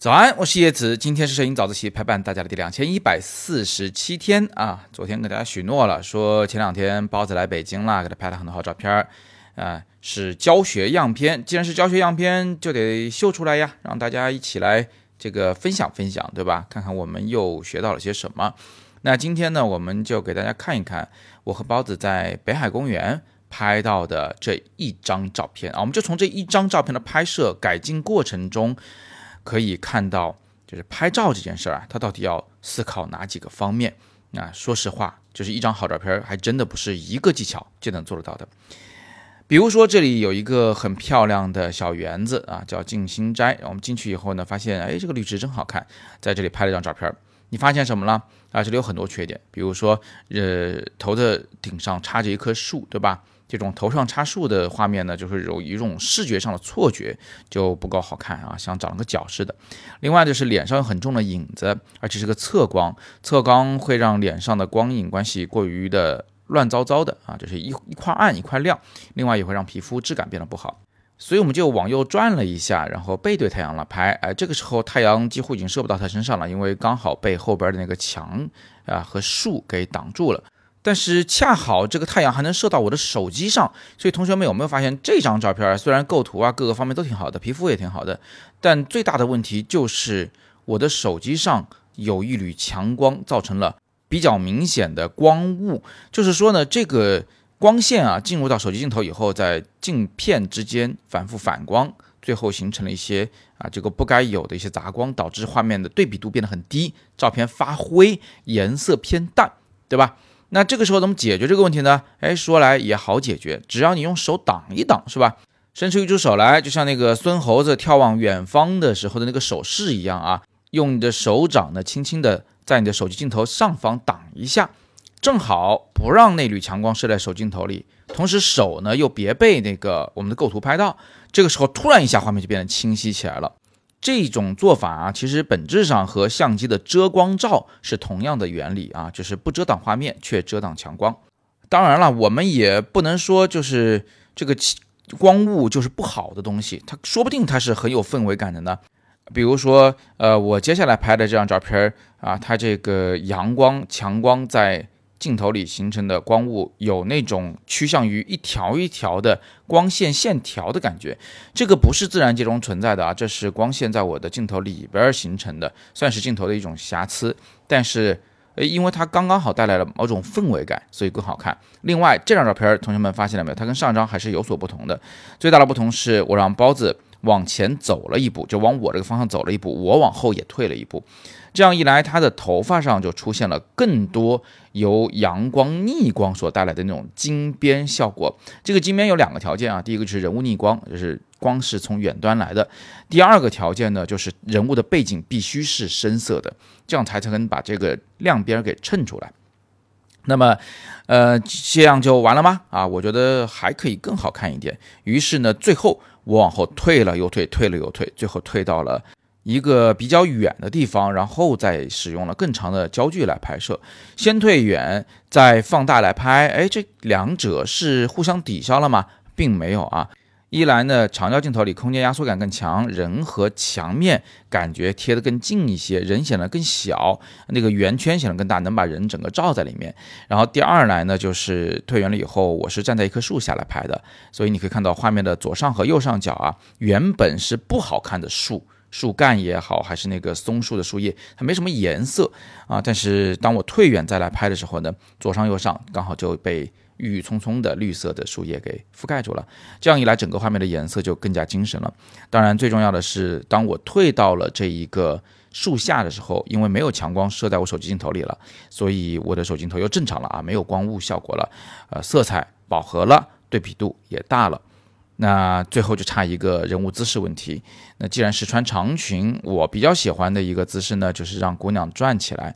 早安，我是叶子，今天是摄影早自习陪伴大家的第两千一百四十七天啊。昨天给大家许诺了，说前两天包子来北京了，给他拍了很多好照片儿，啊，是教学样片。既然是教学样片，就得秀出来呀，让大家一起来这个分享分享，对吧？看看我们又学到了些什么。那今天呢，我们就给大家看一看我和包子在北海公园拍到的这一张照片啊。我们就从这一张照片的拍摄改进过程中。可以看到，就是拍照这件事儿啊，它到底要思考哪几个方面？那说实话，就是一张好照片，还真的不是一个技巧就能做得到的。比如说，这里有一个很漂亮的小园子啊，叫静心斋。我们进去以后呢，发现哎，这个绿植真好看，在这里拍了一张照片。你发现什么了？啊，这里有很多缺点，比如说，呃，头的顶上插着一棵树，对吧？这种头上插树的画面呢，就是有一种视觉上的错觉，就不够好看啊，像长了个角似的。另外就是脸上有很重的影子，而且是个侧光，侧光会让脸上的光影关系过于的乱糟糟的啊，就是一一块暗一块亮。另外也会让皮肤质感变得不好，所以我们就往右转了一下，然后背对太阳了拍。哎，这个时候太阳几乎已经射不到他身上了，因为刚好被后边的那个墙啊和树给挡住了。但是恰好这个太阳还能射到我的手机上，所以同学们有没有发现这张照片虽然构图啊各个方面都挺好的，皮肤也挺好的，但最大的问题就是我的手机上有一缕强光，造成了比较明显的光雾。就是说呢，这个光线啊进入到手机镜头以后，在镜片之间反复反光，最后形成了一些啊这个不该有的一些杂光，导致画面的对比度变得很低，照片发灰，颜色偏淡，对吧？那这个时候怎么解决这个问题呢？哎，说来也好解决，只要你用手挡一挡，是吧？伸出一只手来，就像那个孙猴子眺望远方的时候的那个手势一样啊，用你的手掌呢，轻轻的在你的手机镜头上方挡一下，正好不让那缕强光射在手镜头里，同时手呢又别被那个我们的构图拍到，这个时候突然一下画面就变得清晰起来了。这种做法啊，其实本质上和相机的遮光罩是同样的原理啊，就是不遮挡画面，却遮挡强光。当然了，我们也不能说就是这个光雾就是不好的东西，它说不定它是很有氛围感的呢。比如说，呃，我接下来拍的这张照片啊，它这个阳光强光在。镜头里形成的光雾有那种趋向于一条一条的光线线条的感觉，这个不是自然界中存在的啊，这是光线在我的镜头里边形成的，算是镜头的一种瑕疵。但是，诶，因为它刚刚好带来了某种氛围感，所以更好看。另外，这张照片同学们发现了没有？它跟上张还是有所不同的。最大的不同是我让包子往前走了一步，就往我这个方向走了一步，我往后也退了一步。这样一来，他的头发上就出现了更多由阳光逆光所带来的那种金边效果。这个金边有两个条件啊，第一个就是人物逆光，就是光是从远端来的；第二个条件呢，就是人物的背景必须是深色的，这样才才能把这个亮边给衬出来。那么，呃，这样就完了吗？啊，我觉得还可以更好看一点。于是呢，最后我往后退了又退，退了又退，最后退到了。一个比较远的地方，然后再使用了更长的焦距来拍摄，先退远，再放大来拍。哎，这两者是互相抵消了吗？并没有啊。一来呢，长焦镜头里空间压缩感更强，人和墙面感觉贴得更近一些，人显得更小，那个圆圈显得更大，能把人整个罩在里面。然后第二来呢，就是退远了以后，我是站在一棵树下来拍的，所以你可以看到画面的左上和右上角啊，原本是不好看的树。树干也好，还是那个松树的树叶，它没什么颜色啊。但是当我退远再来拍的时候呢，左上右上刚好就被郁郁葱葱的绿色的树叶给覆盖住了。这样一来，整个画面的颜色就更加精神了。当然，最重要的是，当我退到了这一个树下的时候，因为没有强光射在我手机镜头里了，所以我的手机镜头又正常了啊，没有光雾效果了，呃，色彩饱和了，对比度也大了。那最后就差一个人物姿势问题。那既然是穿长裙，我比较喜欢的一个姿势呢，就是让姑娘转起来。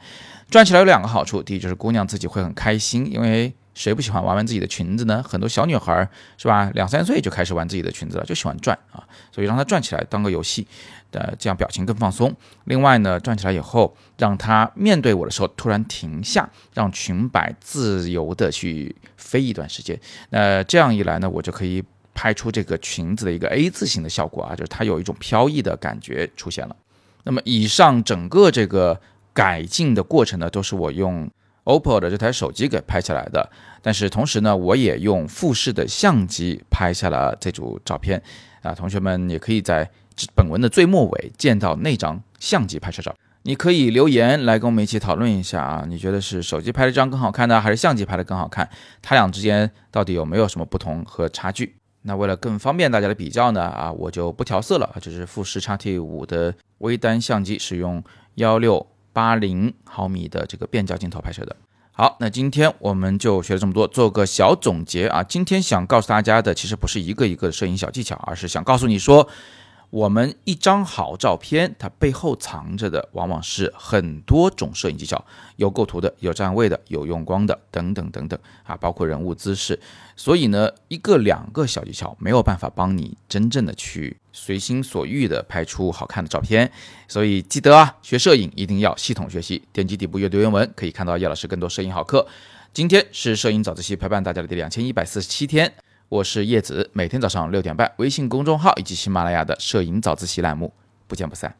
转起来有两个好处，第一就是姑娘自己会很开心，因为谁不喜欢玩玩自己的裙子呢？很多小女孩是吧，两三岁就开始玩自己的裙子了，就喜欢转啊。所以让她转起来当个游戏，呃，这样表情更放松。另外呢，转起来以后，让她面对我的时候突然停下，让裙摆自由的去飞一段时间。那这样一来呢，我就可以。拍出这个裙子的一个 A 字形的效果啊，就是它有一种飘逸的感觉出现了。那么以上整个这个改进的过程呢，都是我用 OPPO 的这台手机给拍下来的。但是同时呢，我也用富士的相机拍下了这组照片啊。同学们也可以在本文的最末尾见到那张相机拍摄照。你可以留言来跟我们一起讨论一下啊，你觉得是手机拍的这张更好看呢，还是相机拍的更好看？它俩之间到底有没有什么不同和差距？那为了更方便大家的比较呢，啊，我就不调色了，这是富士 X T 五的微单相机，使用幺六八零毫米的这个变焦镜头拍摄的。好，那今天我们就学了这么多，做个小总结啊。今天想告诉大家的，其实不是一个一个摄影小技巧，而是想告诉你说。我们一张好照片，它背后藏着的往往是很多种摄影技巧，有构图的，有站位的，有用光的，等等等等啊，包括人物姿势。所以呢，一个两个小技巧没有办法帮你真正的去随心所欲的拍出好看的照片。所以记得啊，学摄影一定要系统学习。点击底部阅读原文，可以看到叶老师更多摄影好课。今天是摄影早自习陪伴大家的第两千一百四十七天。我是叶子，每天早上六点半，微信公众号以及喜马拉雅的摄影早自习栏目，不见不散。